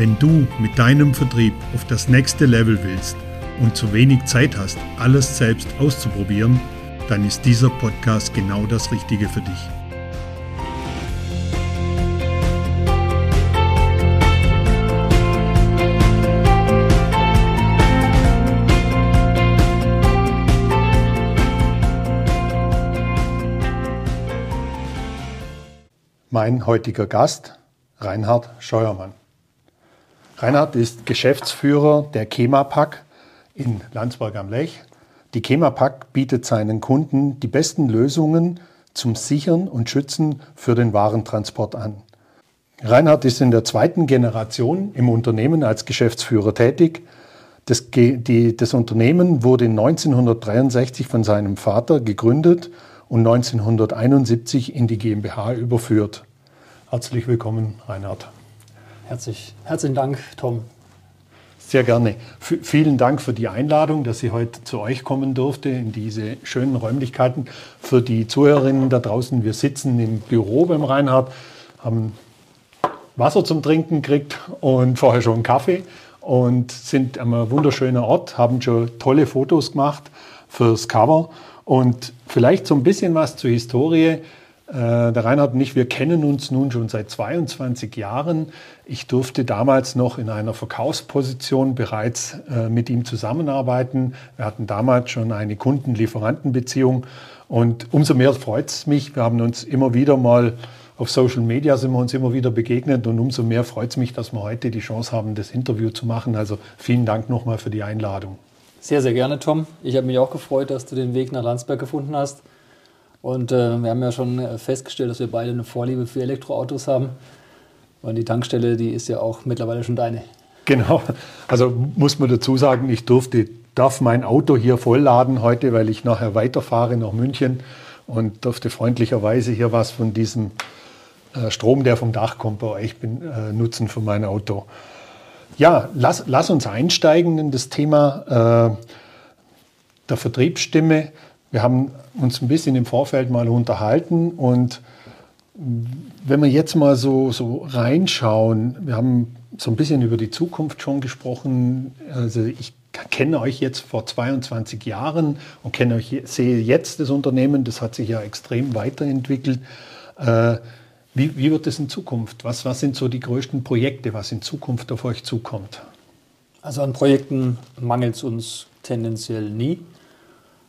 Wenn du mit deinem Vertrieb auf das nächste Level willst und zu wenig Zeit hast, alles selbst auszuprobieren, dann ist dieser Podcast genau das Richtige für dich. Mein heutiger Gast, Reinhard Scheuermann. Reinhard ist Geschäftsführer der Chemapack in Landsberg am Lech. Die Chemapack bietet seinen Kunden die besten Lösungen zum Sichern und Schützen für den Warentransport an. Reinhard ist in der zweiten Generation im Unternehmen als Geschäftsführer tätig. Das, die, das Unternehmen wurde 1963 von seinem Vater gegründet und 1971 in die GmbH überführt. Herzlich willkommen, Reinhard. Herzlich, herzlichen Dank, Tom. Sehr gerne. F vielen Dank für die Einladung, dass ich heute zu euch kommen durfte in diese schönen Räumlichkeiten. Für die Zuhörerinnen da draußen, wir sitzen im Büro beim Reinhard, haben Wasser zum Trinken gekriegt und vorher schon Kaffee und sind am wunderschönen Ort, haben schon tolle Fotos gemacht fürs Cover und vielleicht so ein bisschen was zur Historie. Äh, der Reinhard und ich, wir kennen uns nun schon seit 22 Jahren. Ich durfte damals noch in einer Verkaufsposition bereits äh, mit ihm zusammenarbeiten. Wir hatten damals schon eine Kunden-Lieferanten-Beziehung und umso mehr freut es mich. Wir haben uns immer wieder mal auf Social Media sind wir uns immer wieder begegnet und umso mehr freut es mich, dass wir heute die Chance haben, das Interview zu machen. Also vielen Dank nochmal für die Einladung. Sehr, sehr gerne, Tom. Ich habe mich auch gefreut, dass du den Weg nach Landsberg gefunden hast. Und äh, wir haben ja schon äh, festgestellt, dass wir beide eine Vorliebe für Elektroautos haben. Und die Tankstelle, die ist ja auch mittlerweile schon deine. Genau. Also muss man dazu sagen, ich durfte, darf mein Auto hier vollladen heute, weil ich nachher weiterfahre nach München und durfte freundlicherweise hier was von diesem äh, Strom, der vom Dach kommt, bei euch bin, äh, nutzen für mein Auto. Ja, lass, lass uns einsteigen in das Thema äh, der Vertriebsstimme. Wir haben uns ein bisschen im Vorfeld mal unterhalten und wenn wir jetzt mal so, so reinschauen, wir haben so ein bisschen über die Zukunft schon gesprochen. Also ich kenne euch jetzt vor 22 Jahren und kenne euch, sehe jetzt das Unternehmen, das hat sich ja extrem weiterentwickelt. Äh, wie, wie wird es in Zukunft? Was, was sind so die größten Projekte, was in Zukunft auf euch zukommt? Also an Projekten mangelt es uns tendenziell nie.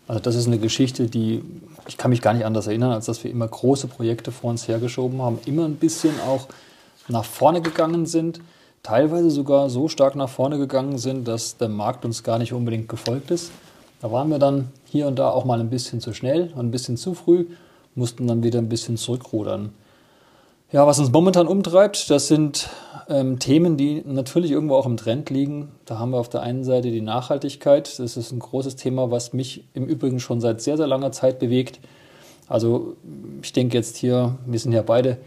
Also das ist eine Geschichte, die ich kann mich gar nicht anders erinnern, als dass wir immer große Projekte vor uns hergeschoben haben, immer ein bisschen auch nach vorne gegangen sind, teilweise sogar so stark nach vorne gegangen sind, dass der Markt uns gar nicht unbedingt gefolgt ist. Da waren wir dann hier und da auch mal ein bisschen zu schnell und ein bisschen zu früh, mussten dann wieder ein bisschen zurückrudern. Ja, was uns momentan umtreibt, das sind ähm, Themen, die natürlich irgendwo auch im Trend liegen. Da haben wir auf der einen Seite die Nachhaltigkeit. Das ist ein großes Thema, was mich im Übrigen schon seit sehr, sehr langer Zeit bewegt. Also ich denke jetzt hier, wir sind ja beide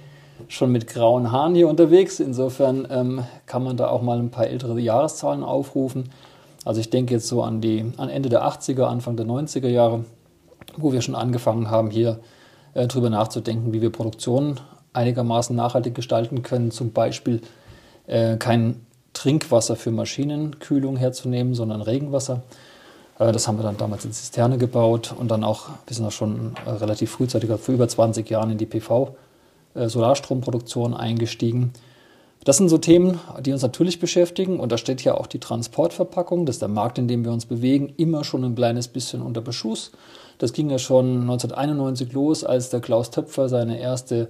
schon mit grauen Haaren hier unterwegs. Insofern ähm, kann man da auch mal ein paar ältere Jahreszahlen aufrufen. Also ich denke jetzt so an die an Ende der 80er, Anfang der 90er Jahre, wo wir schon angefangen haben, hier äh, drüber nachzudenken, wie wir Produktion einigermaßen nachhaltig gestalten können. Zum Beispiel äh, kein Trinkwasser für Maschinenkühlung herzunehmen, sondern Regenwasser. Äh, das haben wir dann damals in Zisterne gebaut und dann auch, wir sind auch schon äh, relativ frühzeitig, vor über 20 Jahren in die PV-Solarstromproduktion äh, eingestiegen. Das sind so Themen, die uns natürlich beschäftigen und da steht ja auch die Transportverpackung, das ist der Markt, in dem wir uns bewegen, immer schon ein kleines bisschen unter Beschuss. Das ging ja schon 1991 los, als der Klaus Töpfer seine erste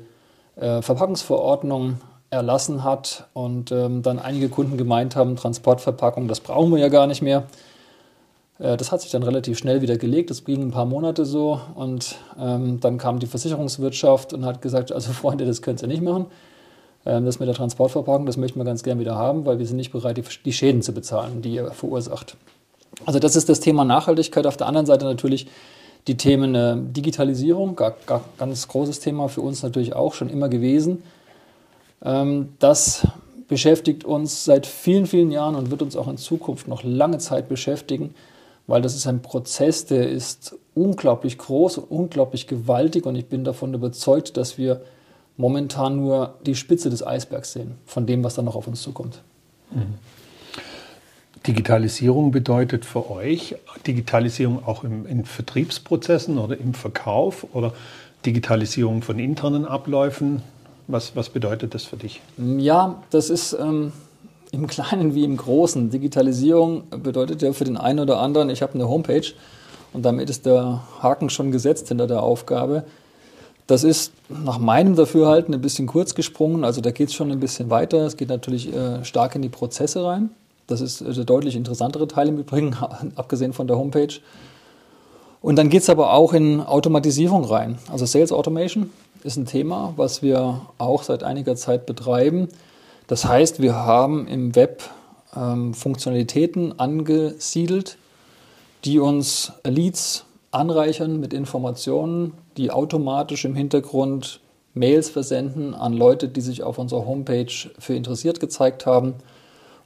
äh, Verpackungsverordnung erlassen hat und ähm, dann einige Kunden gemeint haben, Transportverpackung, das brauchen wir ja gar nicht mehr. Äh, das hat sich dann relativ schnell wieder gelegt, das ging ein paar Monate so und ähm, dann kam die Versicherungswirtschaft und hat gesagt, also Freunde, das könnt ihr nicht machen. Ähm, das mit der Transportverpackung, das möchten wir ganz gern wieder haben, weil wir sind nicht bereit, die, die Schäden zu bezahlen, die ihr verursacht. Also das ist das Thema Nachhaltigkeit. Auf der anderen Seite natürlich die Themen äh, Digitalisierung, gar, gar, ganz großes Thema für uns natürlich auch schon immer gewesen. Ähm, das beschäftigt uns seit vielen, vielen Jahren und wird uns auch in Zukunft noch lange Zeit beschäftigen, weil das ist ein Prozess, der ist unglaublich groß und unglaublich gewaltig und ich bin davon überzeugt, dass wir momentan nur die Spitze des Eisbergs sehen, von dem, was dann noch auf uns zukommt. Mhm. Digitalisierung bedeutet für euch Digitalisierung auch im, in Vertriebsprozessen oder im Verkauf oder Digitalisierung von internen Abläufen? Was, was bedeutet das für dich? Ja, das ist ähm, im Kleinen wie im Großen. Digitalisierung bedeutet ja für den einen oder anderen, ich habe eine Homepage und damit ist der Haken schon gesetzt hinter der Aufgabe. Das ist nach meinem Dafürhalten ein bisschen kurz gesprungen, also da geht es schon ein bisschen weiter. Es geht natürlich äh, stark in die Prozesse rein. Das ist der deutlich interessantere Teil im Übrigen, abgesehen von der Homepage. Und dann geht es aber auch in Automatisierung rein. Also Sales Automation ist ein Thema, was wir auch seit einiger Zeit betreiben. Das heißt, wir haben im Web ähm, Funktionalitäten angesiedelt, die uns Leads anreichern mit Informationen, die automatisch im Hintergrund Mails versenden an Leute, die sich auf unserer Homepage für interessiert gezeigt haben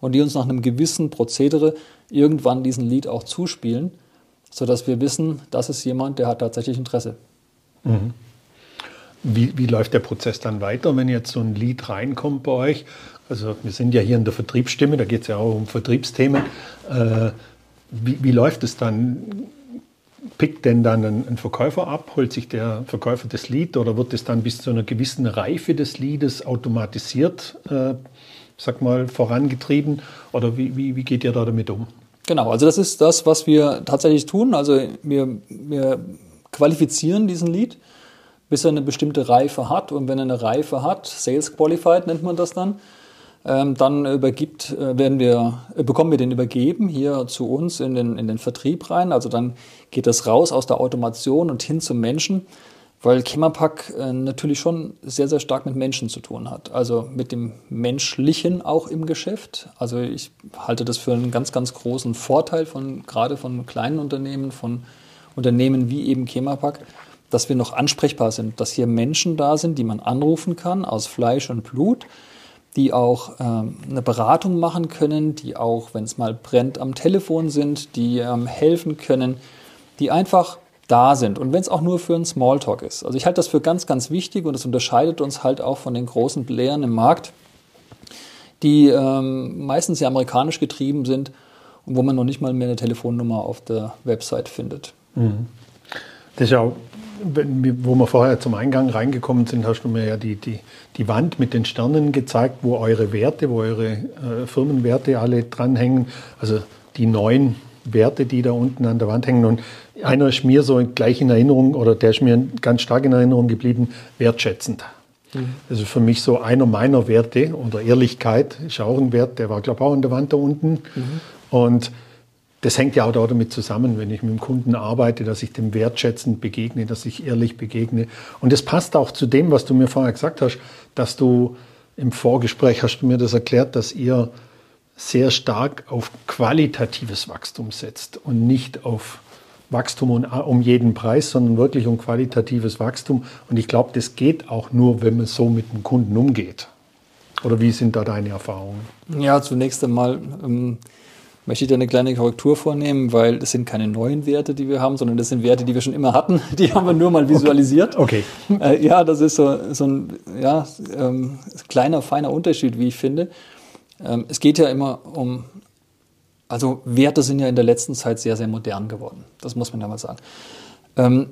und die uns nach einem gewissen Prozedere irgendwann diesen Lead auch zuspielen, sodass wir wissen, das ist jemand, der hat tatsächlich Interesse. Mhm. Wie, wie läuft der Prozess dann weiter, wenn jetzt so ein Lead reinkommt bei euch? Also wir sind ja hier in der Vertriebsstimme, da geht es ja auch um Vertriebsthemen. Äh, wie, wie läuft es dann? Pickt denn dann ein, Verkäufer ab? Holt sich der Verkäufer das Lied oder wird es dann bis zu einer gewissen Reife des Liedes automatisiert, äh, sag mal, vorangetrieben? Oder wie, wie, wie geht ihr da damit um? Genau, also das ist das, was wir tatsächlich tun. Also wir, wir qualifizieren diesen Lied bis er eine bestimmte Reife hat. Und wenn er eine Reife hat, Sales Qualified nennt man das dann, ähm, dann übergibt, äh, werden wir, äh, bekommen wir den übergeben hier zu uns in den, in den Vertrieb rein. Also dann geht das raus aus der Automation und hin zum Menschen, weil Chemopack äh, natürlich schon sehr, sehr stark mit Menschen zu tun hat. Also mit dem Menschlichen auch im Geschäft. Also ich halte das für einen ganz, ganz großen Vorteil von, gerade von kleinen Unternehmen, von Unternehmen wie eben Chemopack dass wir noch ansprechbar sind, dass hier Menschen da sind, die man anrufen kann aus Fleisch und Blut, die auch ähm, eine Beratung machen können, die auch, wenn es mal brennt, am Telefon sind, die ähm, helfen können, die einfach da sind. Und wenn es auch nur für einen Smalltalk ist. Also ich halte das für ganz, ganz wichtig und das unterscheidet uns halt auch von den großen Playern im Markt, die ähm, meistens ja amerikanisch getrieben sind und wo man noch nicht mal mehr eine Telefonnummer auf der Website findet. Mhm. Das ist ja auch wo wir vorher zum Eingang reingekommen sind, hast du mir ja die, die, die Wand mit den Sternen gezeigt, wo eure Werte, wo eure äh, Firmenwerte alle dranhängen. Also die neun Werte, die da unten an der Wand hängen. Und einer ist mir so gleich in Erinnerung, oder der ist mir ganz stark in Erinnerung geblieben, wertschätzend. Mhm. Also für mich so einer meiner Werte oder Ehrlichkeit ist auch ein Wert, der war, glaube ich, auch an der Wand da unten. Mhm. Und das hängt ja auch damit zusammen, wenn ich mit dem Kunden arbeite, dass ich dem wertschätzend begegne, dass ich ehrlich begegne. Und das passt auch zu dem, was du mir vorher gesagt hast, dass du im Vorgespräch hast du mir das erklärt, dass ihr sehr stark auf qualitatives Wachstum setzt und nicht auf Wachstum um jeden Preis, sondern wirklich um qualitatives Wachstum. Und ich glaube, das geht auch nur, wenn man so mit dem Kunden umgeht. Oder wie sind da deine Erfahrungen? Ja, zunächst einmal ähm, möchte ich da eine kleine Korrektur vornehmen, weil das sind keine neuen Werte, die wir haben, sondern das sind Werte, die wir schon immer hatten. Die haben wir nur mal visualisiert. Okay. okay. Äh, ja, das ist so, so ein ja, ähm, kleiner, feiner Unterschied, wie ich finde. Ähm, es geht ja immer um, also Werte sind ja in der letzten Zeit sehr, sehr modern geworden. Das muss man ja mal sagen. Ähm,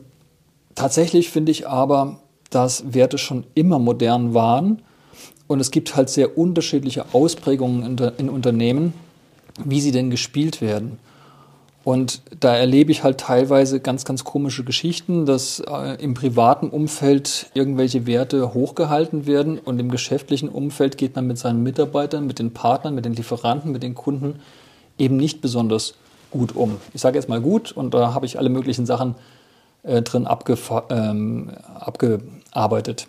tatsächlich finde ich aber, dass Werte schon immer modern waren. Und es gibt halt sehr unterschiedliche Ausprägungen in, in Unternehmen wie sie denn gespielt werden. Und da erlebe ich halt teilweise ganz, ganz komische Geschichten, dass äh, im privaten Umfeld irgendwelche Werte hochgehalten werden und im geschäftlichen Umfeld geht man mit seinen Mitarbeitern, mit den Partnern, mit den Lieferanten, mit den Kunden eben nicht besonders gut um. Ich sage jetzt mal gut und da habe ich alle möglichen Sachen äh, drin ähm, abgearbeitet.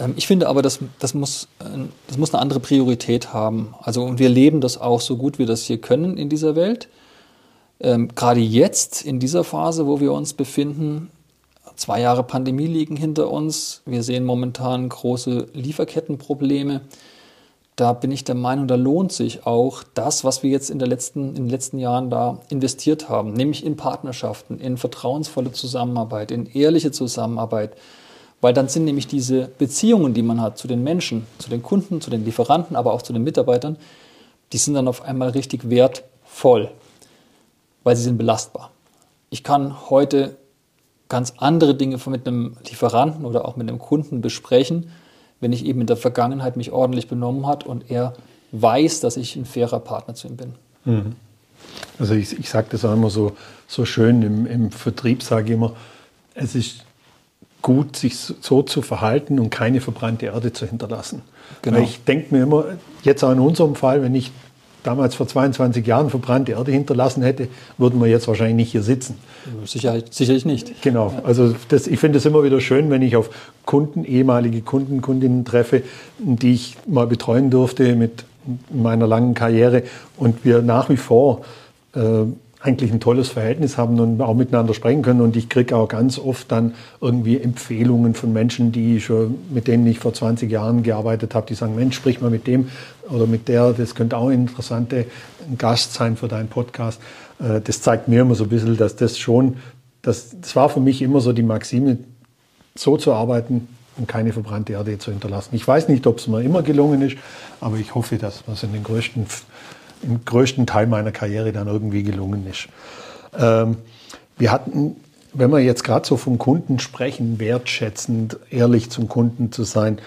Ähm, ich finde aber, das, das, muss, das muss eine andere Priorität haben. Also, und wir leben das auch so gut wir das hier können in dieser Welt. Ähm, gerade jetzt, in dieser Phase, wo wir uns befinden, zwei Jahre Pandemie liegen hinter uns. Wir sehen momentan große Lieferkettenprobleme. Da bin ich der Meinung, da lohnt sich auch das, was wir jetzt in, der letzten, in den letzten Jahren da investiert haben, nämlich in Partnerschaften, in vertrauensvolle Zusammenarbeit, in ehrliche Zusammenarbeit, weil dann sind nämlich diese Beziehungen, die man hat zu den Menschen, zu den Kunden, zu den Lieferanten, aber auch zu den Mitarbeitern, die sind dann auf einmal richtig wertvoll, weil sie sind belastbar. Ich kann heute ganz andere Dinge mit einem Lieferanten oder auch mit einem Kunden besprechen, wenn ich eben in der Vergangenheit mich ordentlich benommen hat und er weiß, dass ich ein fairer Partner zu ihm bin. Mhm. Also ich, ich sage das auch immer so, so schön im, im Vertrieb, sage ich immer, es ist gut, sich so zu verhalten und keine verbrannte Erde zu hinterlassen. Genau. Weil ich denke mir immer, jetzt auch in unserem Fall, wenn ich damals vor 22 Jahren verbrannte Erde hinterlassen hätte, würden wir jetzt wahrscheinlich nicht hier sitzen. Sicherlich, sicherlich nicht. Genau. Also das, ich finde es immer wieder schön, wenn ich auf Kunden, ehemalige Kunden, Kundinnen treffe, die ich mal betreuen durfte mit meiner langen Karriere und wir nach wie vor äh, eigentlich ein tolles Verhältnis haben und auch miteinander sprechen können. Und ich kriege auch ganz oft dann irgendwie Empfehlungen von Menschen, die schon, mit denen ich vor 20 Jahren gearbeitet habe, die sagen, Mensch, sprich mal mit dem oder mit der, das könnte auch ein interessanter Gast sein für deinen Podcast. Äh, das zeigt mir immer so ein bisschen, dass das schon, das, das war für mich immer so die Maxime, so zu arbeiten und keine verbrannte Erde zu hinterlassen. Ich weiß nicht, ob es mir immer gelungen ist, aber ich hoffe, dass es in den größten im größten Teil meiner Karriere dann irgendwie gelungen ist. Ähm, wir hatten, wenn wir jetzt gerade so vom Kunden sprechen, wertschätzend, ehrlich zum Kunden zu sein,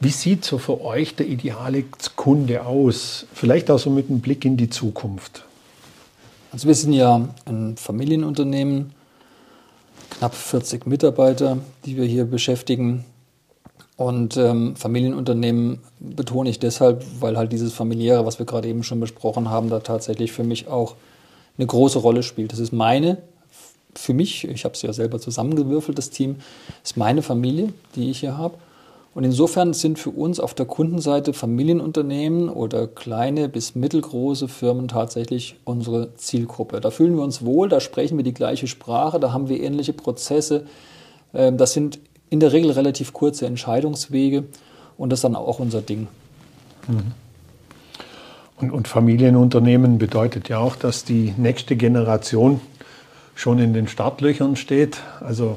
wie sieht so für euch der ideale Kunde aus? Vielleicht auch so mit einem Blick in die Zukunft. Also wir sind ja ein Familienunternehmen, knapp 40 Mitarbeiter, die wir hier beschäftigen. Und ähm, Familienunternehmen betone ich deshalb, weil halt dieses familiäre, was wir gerade eben schon besprochen haben, da tatsächlich für mich auch eine große Rolle spielt. Das ist meine, für mich, ich habe es ja selber zusammengewürfelt, das Team, ist meine Familie, die ich hier habe. Und insofern sind für uns auf der Kundenseite Familienunternehmen oder kleine bis mittelgroße Firmen tatsächlich unsere Zielgruppe. Da fühlen wir uns wohl, da sprechen wir die gleiche Sprache, da haben wir ähnliche Prozesse. Ähm, das sind in der Regel relativ kurze Entscheidungswege und das ist dann auch unser Ding. Mhm. Und, und, Familienunternehmen bedeutet ja auch, dass die nächste Generation schon in den Startlöchern steht. Also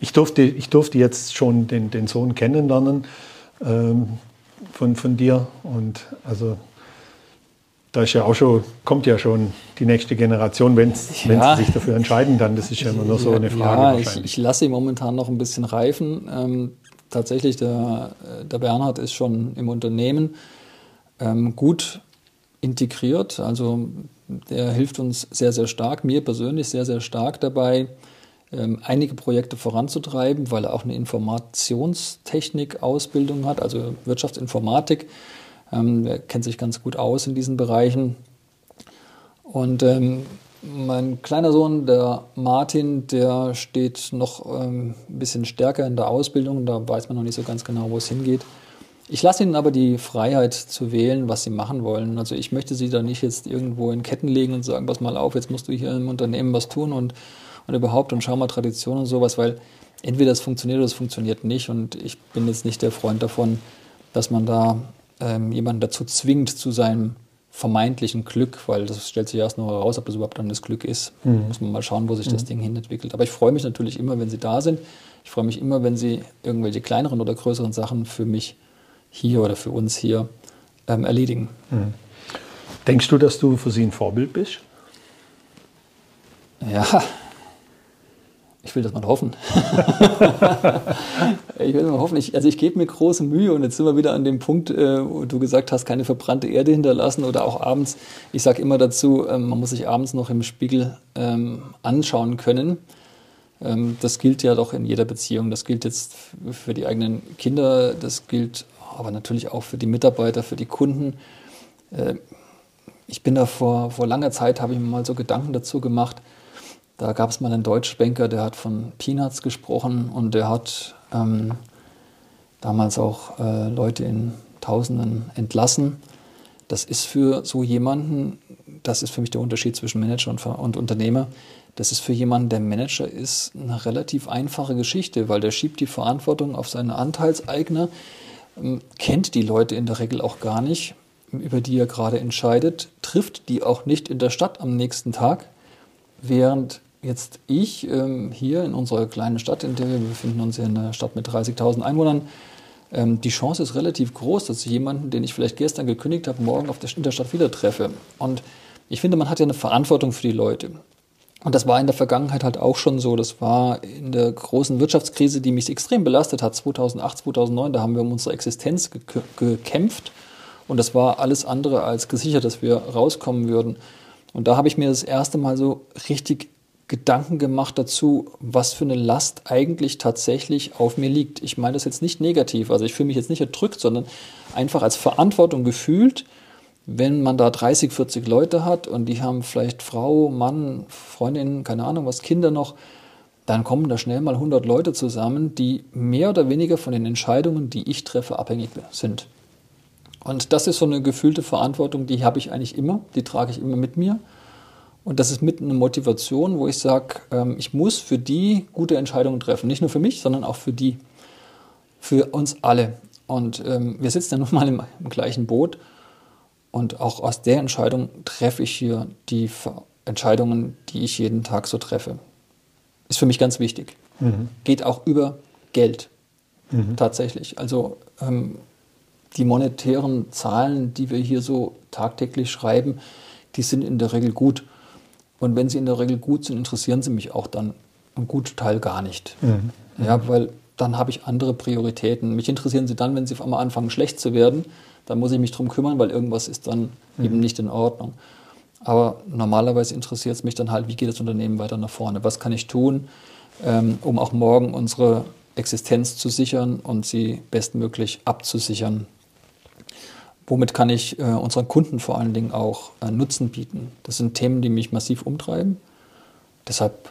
ich durfte, ich durfte jetzt schon den, den Sohn kennenlernen ähm, von, von dir. Und also da ist ja auch schon, kommt ja schon die nächste Generation, wenn, ja. sie sich dafür entscheiden, dann das ist ja immer nur so eine Frage. Ja, ich, ich, lasse ihn momentan noch ein bisschen reifen. Ähm, tatsächlich, der, der Bernhard ist schon im Unternehmen ähm, gut integriert. Also der hilft uns sehr, sehr stark, mir persönlich sehr, sehr stark dabei, ähm, einige Projekte voranzutreiben, weil er auch eine Informationstechnik-Ausbildung hat, also Wirtschaftsinformatik. Ähm, kennt sich ganz gut aus in diesen Bereichen. Und ähm, mein kleiner Sohn, der Martin, der steht noch ähm, ein bisschen stärker in der Ausbildung. Da weiß man noch nicht so ganz genau, wo es hingeht. Ich lasse ihnen aber die Freiheit zu wählen, was sie machen wollen. Also ich möchte sie da nicht jetzt irgendwo in Ketten legen und sagen, pass mal auf, jetzt musst du hier im Unternehmen was tun und, und überhaupt und schau mal Tradition und sowas, weil entweder es funktioniert oder es funktioniert nicht. Und ich bin jetzt nicht der Freund davon, dass man da ähm, jemanden dazu zwingt zu seinem vermeintlichen Glück, weil das stellt sich erst noch heraus, ob das überhaupt dann das Glück ist. Mhm. Muss man mal schauen, wo sich mhm. das Ding hin entwickelt. Aber ich freue mich natürlich immer, wenn sie da sind. Ich freue mich immer, wenn sie irgendwelche kleineren oder größeren Sachen für mich hier oder für uns hier ähm, erledigen. Mhm. Denkst du, dass du für sie ein Vorbild bist? Ja, ich will das mal hoffen. ich will mal hoffen. Ich, also ich gebe mir große Mühe und jetzt sind wir wieder an dem Punkt, äh, wo du gesagt hast, keine verbrannte Erde hinterlassen oder auch abends. Ich sage immer dazu, ähm, man muss sich abends noch im Spiegel ähm, anschauen können. Ähm, das gilt ja doch in jeder Beziehung. Das gilt jetzt für die eigenen Kinder, das gilt aber natürlich auch für die Mitarbeiter, für die Kunden. Äh, ich bin da vor, vor langer Zeit, habe ich mir mal so Gedanken dazu gemacht, da gab es mal einen Deutschbanker, der hat von Peanuts gesprochen und der hat ähm, damals auch äh, Leute in Tausenden entlassen. Das ist für so jemanden, das ist für mich der Unterschied zwischen Manager und, und Unternehmer, das ist für jemanden, der Manager ist, eine relativ einfache Geschichte, weil der schiebt die Verantwortung auf seine Anteilseigner, ähm, kennt die Leute in der Regel auch gar nicht, über die er gerade entscheidet, trifft die auch nicht in der Stadt am nächsten Tag, während jetzt ich ähm, hier in unserer kleinen Stadt, in der wir befinden uns in einer Stadt mit 30.000 Einwohnern, ähm, die Chance ist relativ groß, dass ich jemanden, den ich vielleicht gestern gekündigt habe, morgen auf der, in der Stadt wieder treffe. Und ich finde, man hat ja eine Verantwortung für die Leute. Und das war in der Vergangenheit halt auch schon so. Das war in der großen Wirtschaftskrise, die mich extrem belastet hat, 2008, 2009. Da haben wir um unsere Existenz gekämpft. Und das war alles andere als gesichert, dass wir rauskommen würden. Und da habe ich mir das erste Mal so richtig Gedanken gemacht dazu, was für eine Last eigentlich tatsächlich auf mir liegt. Ich meine das jetzt nicht negativ, also ich fühle mich jetzt nicht erdrückt, sondern einfach als Verantwortung gefühlt, wenn man da 30, 40 Leute hat und die haben vielleicht Frau, Mann, Freundin, keine Ahnung was, Kinder noch, dann kommen da schnell mal 100 Leute zusammen, die mehr oder weniger von den Entscheidungen, die ich treffe, abhängig sind. Und das ist so eine gefühlte Verantwortung, die habe ich eigentlich immer, die trage ich immer mit mir. Und das ist mit eine Motivation, wo ich sage, ähm, ich muss für die gute Entscheidungen treffen. Nicht nur für mich, sondern auch für die, für uns alle. Und ähm, wir sitzen ja nun mal im, im, gleichen Boot. Und auch aus der Entscheidung treffe ich hier die Entscheidungen, die ich jeden Tag so treffe. Ist für mich ganz wichtig. Mhm. Geht auch über Geld. Mhm. Tatsächlich. Also ähm, die monetären Zahlen, die wir hier so tagtäglich schreiben, die sind in der Regel gut. Und wenn sie in der Regel gut sind, interessieren sie mich auch dann einen guten Teil gar nicht. Mhm. Ja, weil dann habe ich andere Prioritäten. Mich interessieren sie dann, wenn sie auf einmal anfangen, schlecht zu werden. Dann muss ich mich darum kümmern, weil irgendwas ist dann mhm. eben nicht in Ordnung. Aber normalerweise interessiert es mich dann halt, wie geht das Unternehmen weiter nach vorne? Was kann ich tun, ähm, um auch morgen unsere Existenz zu sichern und sie bestmöglich abzusichern? Womit kann ich äh, unseren Kunden vor allen Dingen auch äh, Nutzen bieten? Das sind Themen, die mich massiv umtreiben. Deshalb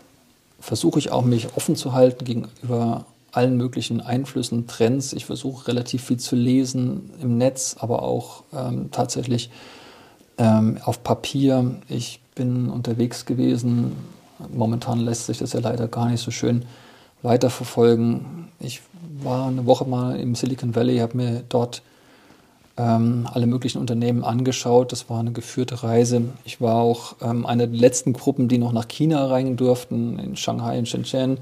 versuche ich auch, mich offen zu halten gegenüber allen möglichen Einflüssen, Trends. Ich versuche relativ viel zu lesen im Netz, aber auch ähm, tatsächlich ähm, auf Papier. Ich bin unterwegs gewesen. Momentan lässt sich das ja leider gar nicht so schön weiterverfolgen. Ich war eine Woche mal im Silicon Valley, habe mir dort ähm, alle möglichen Unternehmen angeschaut. Das war eine geführte Reise. Ich war auch ähm, eine der letzten Gruppen, die noch nach China rein durften, in Shanghai, in Shenzhen,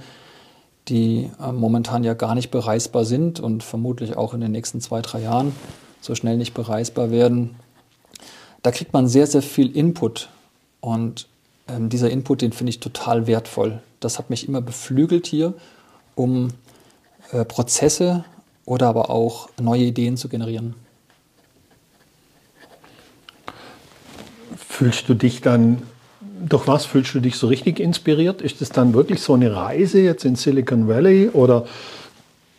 die äh, momentan ja gar nicht bereisbar sind und vermutlich auch in den nächsten zwei, drei Jahren so schnell nicht bereisbar werden. Da kriegt man sehr, sehr viel Input und ähm, dieser Input, den finde ich total wertvoll. Das hat mich immer beflügelt hier, um äh, Prozesse oder aber auch neue Ideen zu generieren. Fühlst du dich dann, durch was fühlst du dich so richtig inspiriert? Ist es dann wirklich so eine Reise jetzt in Silicon Valley oder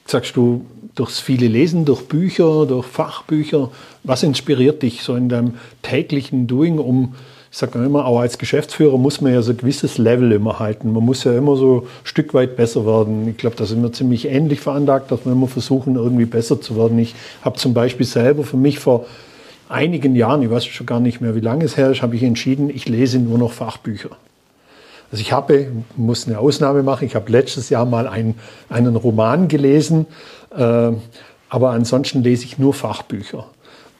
sagst du durchs viele Lesen, durch Bücher, durch Fachbücher? Was inspiriert dich so in deinem täglichen Doing, um ich sage immer, auch als Geschäftsführer muss man ja so ein gewisses Level immer halten. Man muss ja immer so ein Stück weit besser werden. Ich glaube, da sind wir ziemlich ähnlich veranlagt, dass wir immer versuchen, irgendwie besser zu werden. Ich habe zum Beispiel selber für mich vor einigen Jahren, ich weiß schon gar nicht mehr, wie lange es her ist, habe ich entschieden, ich lese nur noch Fachbücher. Also ich habe, muss eine Ausnahme machen, ich habe letztes Jahr mal einen, einen Roman gelesen, äh, aber ansonsten lese ich nur Fachbücher.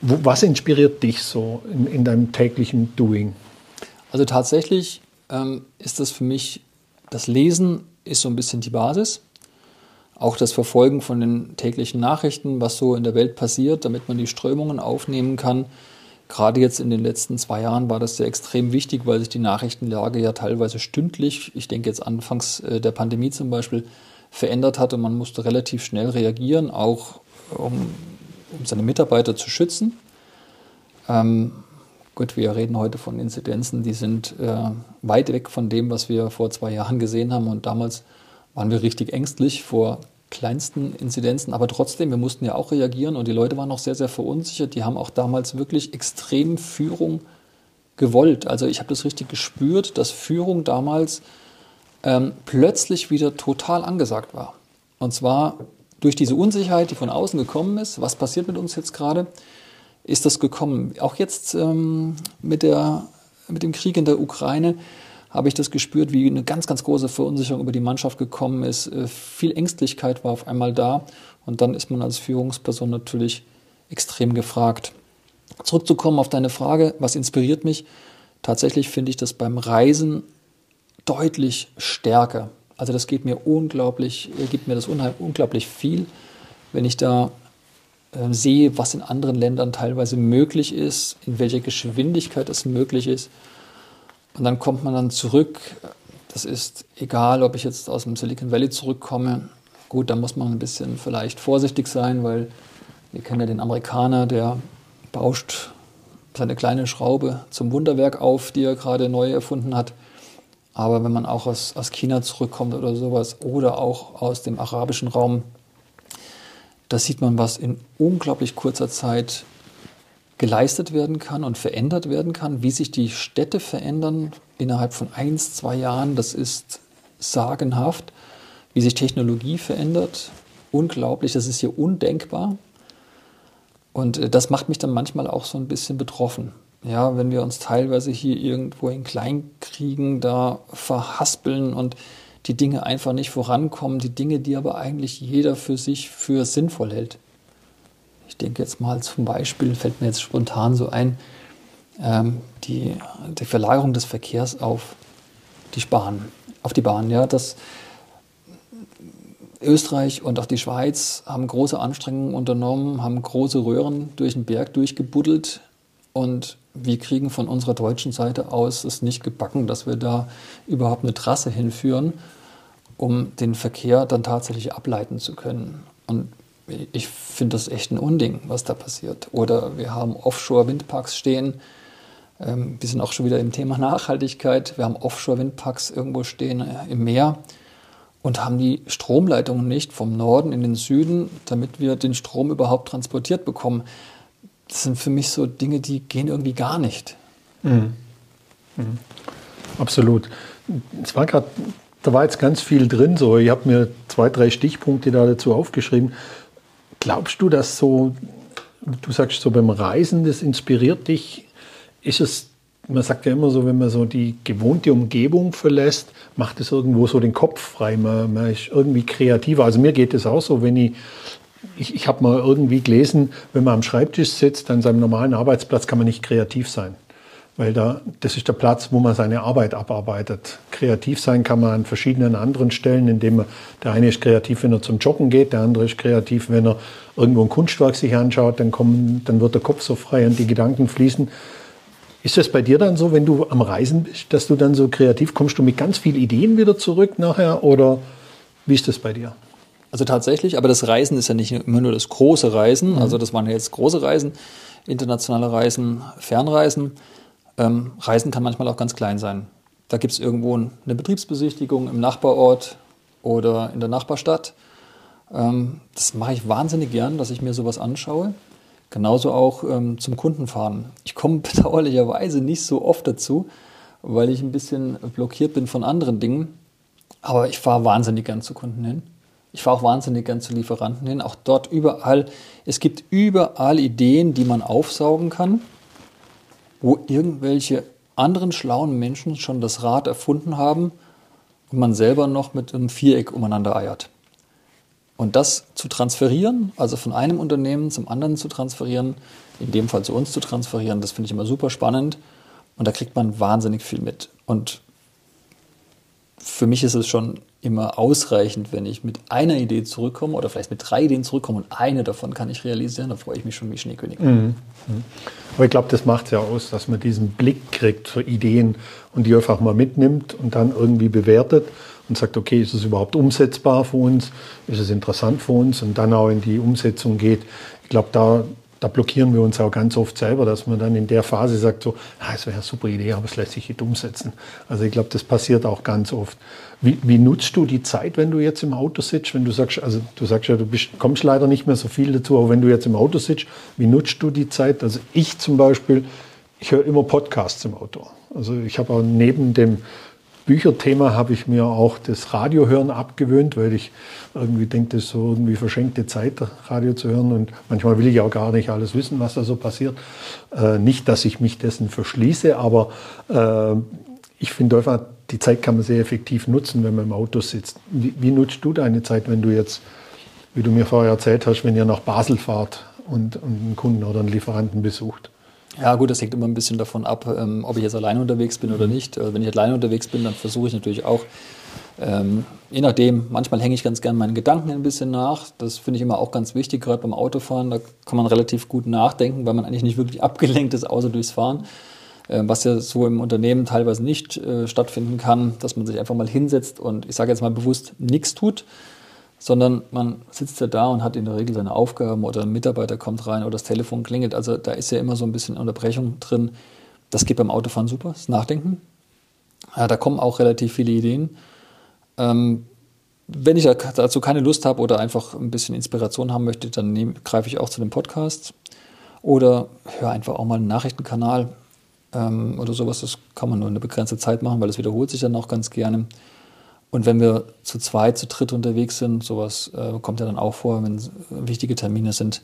Wo, was inspiriert dich so in, in deinem täglichen Doing? Also tatsächlich ähm, ist das für mich, das Lesen ist so ein bisschen die Basis auch das Verfolgen von den täglichen Nachrichten, was so in der Welt passiert, damit man die Strömungen aufnehmen kann. Gerade jetzt in den letzten zwei Jahren war das sehr extrem wichtig, weil sich die Nachrichtenlage ja teilweise stündlich, ich denke jetzt anfangs äh, der Pandemie zum Beispiel, verändert hat und man musste relativ schnell reagieren, auch um, um seine Mitarbeiter zu schützen. Ähm, gut, wir reden heute von Inzidenzen, die sind äh, weit weg von dem, was wir vor zwei Jahren gesehen haben und damals waren wir richtig ängstlich vor kleinsten Inzidenzen, aber trotzdem, wir mussten ja auch reagieren und die Leute waren noch sehr, sehr verunsichert. Die haben auch damals wirklich extrem Führung gewollt. Also ich habe das richtig gespürt, dass Führung damals ähm, plötzlich wieder total angesagt war. Und zwar durch diese Unsicherheit, die von außen gekommen ist, was passiert mit uns jetzt gerade, ist das gekommen. Auch jetzt ähm, mit, der, mit dem Krieg in der Ukraine habe ich das gespürt, wie eine ganz, ganz große Verunsicherung über die Mannschaft gekommen ist. Äh, viel Ängstlichkeit war auf einmal da und dann ist man als Führungsperson natürlich extrem gefragt. Zurückzukommen auf deine Frage, was inspiriert mich? Tatsächlich finde ich das beim Reisen deutlich stärker. Also das geht mir unglaublich, äh, gibt mir das unglaublich viel, wenn ich da äh, sehe, was in anderen Ländern teilweise möglich ist, in welcher Geschwindigkeit es möglich ist. Und dann kommt man dann zurück. Das ist egal, ob ich jetzt aus dem Silicon Valley zurückkomme. Gut, da muss man ein bisschen vielleicht vorsichtig sein, weil wir kennen ja den Amerikaner, der bauscht seine kleine Schraube zum Wunderwerk auf, die er gerade neu erfunden hat. Aber wenn man auch aus, aus China zurückkommt oder sowas oder auch aus dem arabischen Raum, da sieht man, was in unglaublich kurzer Zeit geleistet werden kann und verändert werden kann, wie sich die Städte verändern innerhalb von eins, zwei Jahren, das ist sagenhaft, wie sich Technologie verändert, unglaublich, das ist hier undenkbar. Und äh, das macht mich dann manchmal auch so ein bisschen betroffen. Ja, wenn wir uns teilweise hier irgendwo in Kleinkriegen da verhaspeln und die Dinge einfach nicht vorankommen, die Dinge, die aber eigentlich jeder für sich für sinnvoll hält. Ich denke jetzt mal zum Beispiel, fällt mir jetzt spontan so ein, ähm, die, die Verlagerung des Verkehrs auf die Bahn, auf die Bahn. Ja, das, Österreich und auch die Schweiz haben große Anstrengungen unternommen, haben große Röhren durch den Berg durchgebuddelt und wir kriegen von unserer deutschen Seite aus es nicht gebacken, dass wir da überhaupt eine Trasse hinführen, um den Verkehr dann tatsächlich ableiten zu können. Und ich finde das echt ein Unding, was da passiert. Oder wir haben Offshore-Windparks stehen. Ähm, wir sind auch schon wieder im Thema Nachhaltigkeit. Wir haben Offshore-Windparks irgendwo stehen äh, im Meer und haben die Stromleitungen nicht vom Norden in den Süden, damit wir den Strom überhaupt transportiert bekommen. Das sind für mich so Dinge, die gehen irgendwie gar nicht. Mhm. Mhm. Absolut. Es war gerade, da war jetzt ganz viel drin. So, ich habe mir zwei, drei Stichpunkte da dazu aufgeschrieben. Glaubst du, dass so, du sagst so beim Reisen, das inspiriert dich? Ist es man sagt ja immer so, wenn man so die gewohnte Umgebung verlässt, macht es irgendwo so den Kopf frei. Man, man ist irgendwie kreativer. Also mir geht es auch so, wenn ich, ich, ich habe mal irgendwie gelesen, wenn man am Schreibtisch sitzt, an seinem normalen Arbeitsplatz kann man nicht kreativ sein. Weil da, das ist der Platz, wo man seine Arbeit abarbeitet. Kreativ sein kann man an verschiedenen anderen Stellen, indem man, der eine ist kreativ, wenn er zum Joggen geht, der andere ist kreativ, wenn er irgendwo ein Kunstwerk sich anschaut, dann, kommen, dann wird der Kopf so frei und die Gedanken fließen. Ist das bei dir dann so, wenn du am Reisen bist, dass du dann so kreativ kommst, du mit ganz vielen Ideen wieder zurück nachher oder wie ist das bei dir? Also tatsächlich, aber das Reisen ist ja nicht immer nur das große Reisen, mhm. also das waren jetzt große Reisen, internationale Reisen, Fernreisen. Ähm, Reisen kann manchmal auch ganz klein sein. Da gibt es irgendwo eine Betriebsbesichtigung im Nachbarort oder in der Nachbarstadt. Ähm, das mache ich wahnsinnig gern, dass ich mir sowas anschaue. Genauso auch ähm, zum Kundenfahren. Ich komme bedauerlicherweise nicht so oft dazu, weil ich ein bisschen blockiert bin von anderen Dingen. Aber ich fahre wahnsinnig gern zu Kunden hin. Ich fahre auch wahnsinnig gern zu Lieferanten hin. Auch dort überall. Es gibt überall Ideen, die man aufsaugen kann, wo irgendwelche anderen schlauen Menschen schon das Rad erfunden haben und man selber noch mit einem Viereck umeinander eiert. Und das zu transferieren, also von einem Unternehmen zum anderen zu transferieren, in dem Fall zu uns zu transferieren, das finde ich immer super spannend. Und da kriegt man wahnsinnig viel mit. Und für mich ist es schon immer ausreichend, wenn ich mit einer Idee zurückkomme oder vielleicht mit drei Ideen zurückkomme und eine davon kann ich realisieren, da freue ich mich schon wie Schneekönig. Mhm. mhm. Aber ich glaube, das macht es ja aus, dass man diesen Blick kriegt für Ideen und die einfach mal mitnimmt und dann irgendwie bewertet und sagt, okay, ist es überhaupt umsetzbar für uns? Ist es interessant für uns? Und dann auch in die Umsetzung geht. Ich glaube, da, da blockieren wir uns auch ganz oft selber, dass man dann in der Phase sagt, so, es wäre eine super Idee, aber es lässt sich nicht umsetzen. Also ich glaube, das passiert auch ganz oft. Wie, wie, nutzt du die Zeit, wenn du jetzt im Auto sitzt? Wenn du sagst, also du sagst ja, du bist, kommst leider nicht mehr so viel dazu, aber wenn du jetzt im Auto sitzt, wie nutzt du die Zeit? Also ich zum Beispiel, ich höre immer Podcasts im Auto. Also ich habe auch neben dem Bücherthema habe ich mir auch das Radiohören abgewöhnt, weil ich irgendwie denke, das ist so irgendwie verschenkte Zeit, Radio zu hören. Und manchmal will ich auch gar nicht alles wissen, was da so passiert. Äh, nicht, dass ich mich dessen verschließe, aber äh, ich finde einfach, die Zeit kann man sehr effektiv nutzen, wenn man im Auto sitzt. Wie, wie nutzt du deine Zeit, wenn du jetzt, wie du mir vorher erzählt hast, wenn ihr nach Basel fahrt und, und einen Kunden oder einen Lieferanten besucht? Ja, gut, das hängt immer ein bisschen davon ab, ähm, ob ich jetzt alleine unterwegs bin oder nicht. Äh, wenn ich alleine unterwegs bin, dann versuche ich natürlich auch, ähm, je nachdem, manchmal hänge ich ganz gern meinen Gedanken ein bisschen nach. Das finde ich immer auch ganz wichtig, gerade beim Autofahren. Da kann man relativ gut nachdenken, weil man eigentlich nicht wirklich abgelenkt ist, außer durchs Fahren. Äh, was ja so im Unternehmen teilweise nicht äh, stattfinden kann, dass man sich einfach mal hinsetzt und ich sage jetzt mal bewusst nichts tut, sondern man sitzt ja da und hat in der Regel seine Aufgaben oder ein Mitarbeiter kommt rein oder das Telefon klingelt. Also da ist ja immer so ein bisschen Unterbrechung drin. Das geht beim Autofahren super, das Nachdenken. Ja, da kommen auch relativ viele Ideen. Ähm, wenn ich dazu keine Lust habe oder einfach ein bisschen Inspiration haben möchte, dann nehm, greife ich auch zu dem Podcast oder höre einfach auch mal einen Nachrichtenkanal ähm, oder sowas. Das kann man nur eine begrenzte Zeit machen, weil es wiederholt sich dann auch ganz gerne. Und wenn wir zu zweit, zu dritt unterwegs sind, sowas äh, kommt ja dann auch vor, wenn wichtige Termine sind,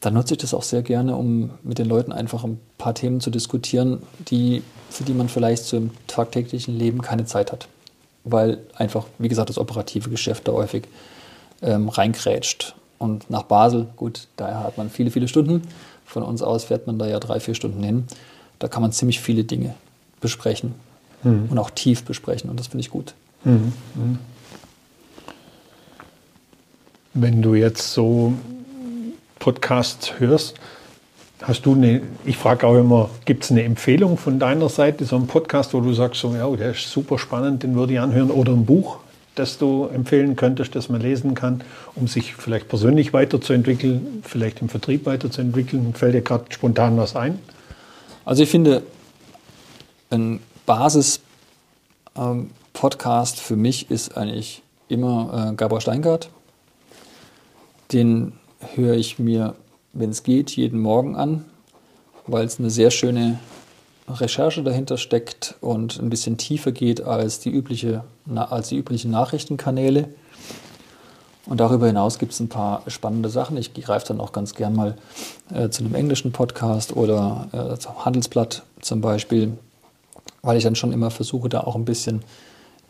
dann nutze ich das auch sehr gerne, um mit den Leuten einfach ein paar Themen zu diskutieren, die, für die man vielleicht so im tagtäglichen Leben keine Zeit hat. Weil einfach, wie gesagt, das operative Geschäft da häufig ähm, reingrätscht. Und nach Basel, gut, daher hat man viele, viele Stunden. Von uns aus fährt man da ja drei, vier Stunden hin. Da kann man ziemlich viele Dinge besprechen mhm. und auch tief besprechen. Und das finde ich gut. Mhm. Wenn du jetzt so Podcasts hörst, hast du eine, ich frage auch immer, gibt es eine Empfehlung von deiner Seite, so ein Podcast, wo du sagst, so, ja, der ist super spannend, den würde ich anhören, oder ein Buch, das du empfehlen könntest, das man lesen kann, um sich vielleicht persönlich weiterzuentwickeln, vielleicht im Vertrieb weiterzuentwickeln? Fällt dir gerade spontan was ein? Also ich finde, ein Basis ähm, Podcast für mich ist eigentlich immer äh, Gabor Steingart. Den höre ich mir, wenn es geht, jeden Morgen an, weil es eine sehr schöne Recherche dahinter steckt und ein bisschen tiefer geht als die, übliche, als die üblichen Nachrichtenkanäle. Und darüber hinaus gibt es ein paar spannende Sachen. Ich greife dann auch ganz gern mal äh, zu einem englischen Podcast oder äh, zum Handelsblatt zum Beispiel, weil ich dann schon immer versuche, da auch ein bisschen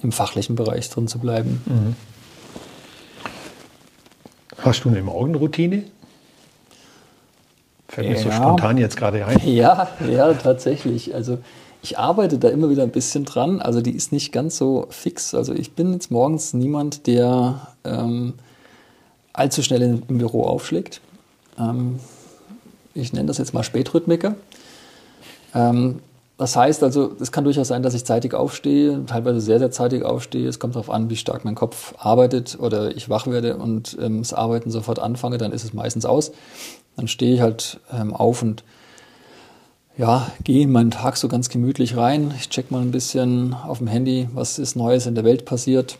im fachlichen Bereich drin zu bleiben. Mhm. Hast du eine Morgenroutine? Fällt mir ja. so spontan jetzt gerade ein. Ja, ja, tatsächlich. Also ich arbeite da immer wieder ein bisschen dran. Also die ist nicht ganz so fix. Also ich bin jetzt morgens niemand, der ähm, allzu schnell im Büro aufschlägt. Ähm, ich nenne das jetzt mal Spätrhythmiker. Ähm, das heißt also, es kann durchaus sein, dass ich zeitig aufstehe, teilweise sehr, sehr zeitig aufstehe. Es kommt darauf an, wie stark mein Kopf arbeitet oder ich wach werde und ähm, das Arbeiten sofort anfange, dann ist es meistens aus. Dann stehe ich halt ähm, auf und ja, gehe in meinen Tag so ganz gemütlich rein. Ich check mal ein bisschen auf dem Handy, was ist Neues in der Welt passiert.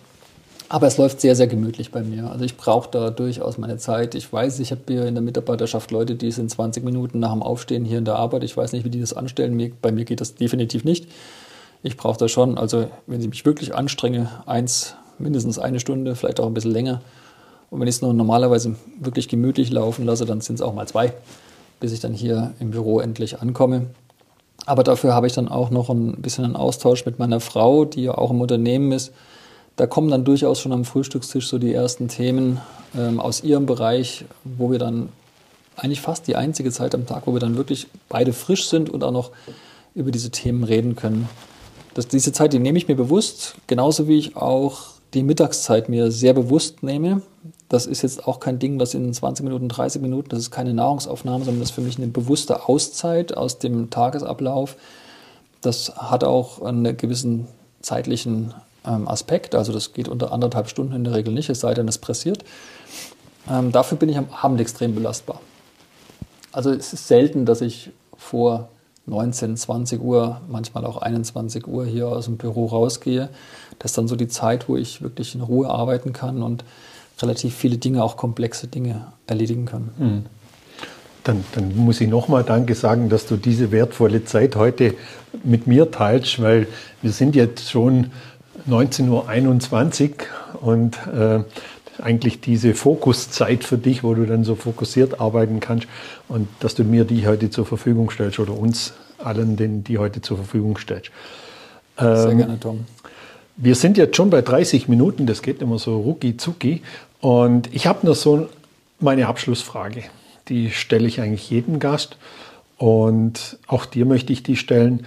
Aber es läuft sehr, sehr gemütlich bei mir. Also ich brauche da durchaus meine Zeit. Ich weiß, ich habe hier in der Mitarbeiterschaft Leute, die sind 20 Minuten nach dem Aufstehen hier in der Arbeit. Ich weiß nicht, wie die das anstellen. bei mir geht das definitiv nicht. Ich brauche da schon, also wenn ich mich wirklich anstrenge, eins, mindestens eine Stunde, vielleicht auch ein bisschen länger. Und wenn ich es nur normalerweise wirklich gemütlich laufen lasse, dann sind es auch mal zwei, bis ich dann hier im Büro endlich ankomme. Aber dafür habe ich dann auch noch ein bisschen einen Austausch mit meiner Frau, die ja auch im Unternehmen ist da kommen dann durchaus schon am Frühstückstisch so die ersten Themen ähm, aus ihrem Bereich, wo wir dann eigentlich fast die einzige Zeit am Tag, wo wir dann wirklich beide frisch sind und auch noch über diese Themen reden können. Das, diese Zeit, die nehme ich mir bewusst, genauso wie ich auch die Mittagszeit mir sehr bewusst nehme. Das ist jetzt auch kein Ding, das in 20 Minuten, 30 Minuten, das ist keine Nahrungsaufnahme, sondern das ist für mich eine bewusste Auszeit aus dem Tagesablauf. Das hat auch einen gewissen zeitlichen ähm, Aspekt. Also das geht unter anderthalb Stunden in der Regel nicht, es sei denn, es pressiert. Ähm, dafür bin ich am Abend extrem belastbar. Also es ist selten, dass ich vor 19, 20 Uhr, manchmal auch 21 Uhr hier aus dem Büro rausgehe. Das ist dann so die Zeit, wo ich wirklich in Ruhe arbeiten kann und relativ viele Dinge, auch komplexe Dinge erledigen kann. Mhm. Dann, dann, muss ich nochmal Danke sagen, dass du diese wertvolle Zeit heute mit mir teilst, weil wir sind jetzt schon 19.21 Uhr und äh, eigentlich diese Fokuszeit für dich, wo du dann so fokussiert arbeiten kannst und dass du mir die heute zur Verfügung stellst oder uns allen, den die heute zur Verfügung stellst. Sehr ähm, gerne, Tom. Wir sind jetzt schon bei 30 Minuten, das geht immer so rucki zucki. Und ich habe noch so meine Abschlussfrage. Die stelle ich eigentlich jedem Gast. Und auch dir möchte ich die stellen.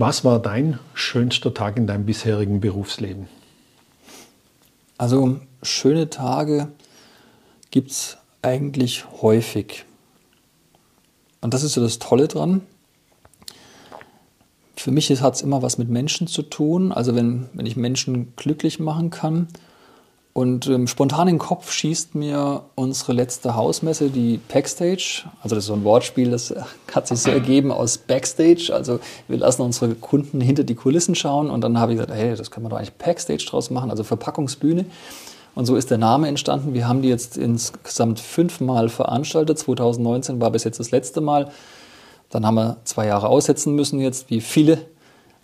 Was war dein schönster Tag in deinem bisherigen Berufsleben? Also schöne Tage gibt es eigentlich häufig. Und das ist so das Tolle dran. Für mich hat es immer was mit Menschen zu tun. Also wenn, wenn ich Menschen glücklich machen kann. Und ähm, spontan in den Kopf schießt mir unsere letzte Hausmesse, die Backstage. Also das ist so ein Wortspiel, das hat sich so ergeben aus Backstage. Also wir lassen unsere Kunden hinter die Kulissen schauen. Und dann habe ich gesagt, hey, das kann man doch eigentlich Backstage draus machen, also Verpackungsbühne. Und so ist der Name entstanden. Wir haben die jetzt insgesamt fünfmal veranstaltet. 2019 war bis jetzt das letzte Mal. Dann haben wir zwei Jahre aussetzen müssen jetzt, wie viele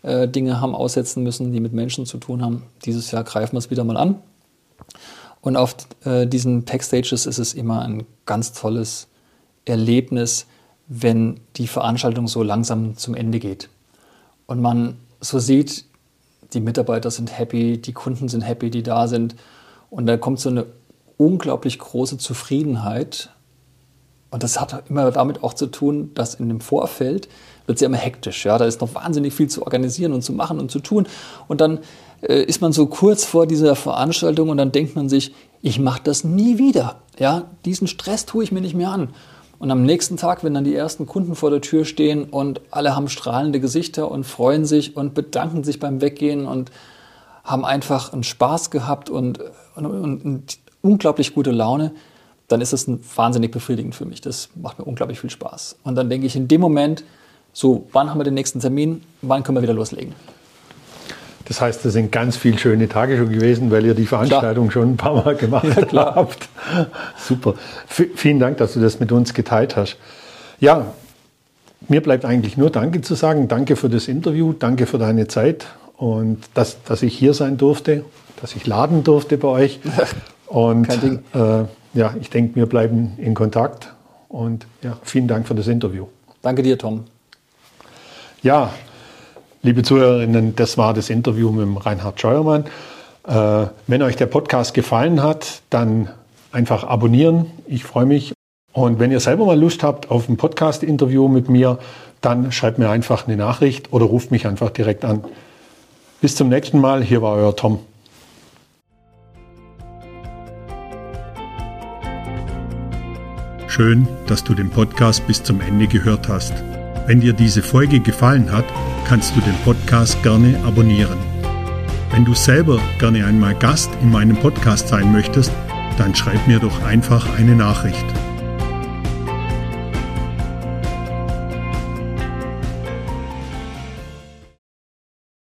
äh, Dinge haben aussetzen müssen, die mit Menschen zu tun haben. Dieses Jahr greifen wir es wieder mal an. Und auf äh, diesen Backstages ist es immer ein ganz tolles Erlebnis, wenn die Veranstaltung so langsam zum Ende geht. Und man so sieht, die Mitarbeiter sind happy, die Kunden sind happy, die da sind. Und da kommt so eine unglaublich große Zufriedenheit und das hat immer damit auch zu tun, dass in dem Vorfeld wird es ja immer hektisch. Ja? Da ist noch wahnsinnig viel zu organisieren und zu machen und zu tun. Und dann äh, ist man so kurz vor dieser Veranstaltung und dann denkt man sich, ich mache das nie wieder. Ja? Diesen Stress tue ich mir nicht mehr an. Und am nächsten Tag, wenn dann die ersten Kunden vor der Tür stehen und alle haben strahlende Gesichter und freuen sich und bedanken sich beim Weggehen und haben einfach einen Spaß gehabt und, und, und unglaublich gute Laune, dann ist es wahnsinnig befriedigend für mich. Das macht mir unglaublich viel Spaß. Und dann denke ich in dem Moment, so, wann haben wir den nächsten Termin? Wann können wir wieder loslegen? Das heißt, das sind ganz viele schöne Tage schon gewesen, weil ihr die Veranstaltung klar. schon ein paar Mal gemacht ja, habt. Super. V vielen Dank, dass du das mit uns geteilt hast. Ja, mir bleibt eigentlich nur Danke zu sagen. Danke für das Interview, danke für deine Zeit und dass, dass ich hier sein durfte, dass ich laden durfte bei euch. Und äh, ja, ich denke, wir bleiben in Kontakt und ja, vielen Dank für das Interview. Danke dir, Tom. Ja, liebe Zuhörerinnen, das war das Interview mit Reinhard Scheuermann. Äh, wenn euch der Podcast gefallen hat, dann einfach abonnieren. Ich freue mich. Und wenn ihr selber mal Lust habt auf ein Podcast-Interview mit mir, dann schreibt mir einfach eine Nachricht oder ruft mich einfach direkt an. Bis zum nächsten Mal. Hier war euer Tom. Schön, dass du den Podcast bis zum Ende gehört hast. Wenn dir diese Folge gefallen hat, kannst du den Podcast gerne abonnieren. Wenn du selber gerne einmal Gast in meinem Podcast sein möchtest, dann schreib mir doch einfach eine Nachricht.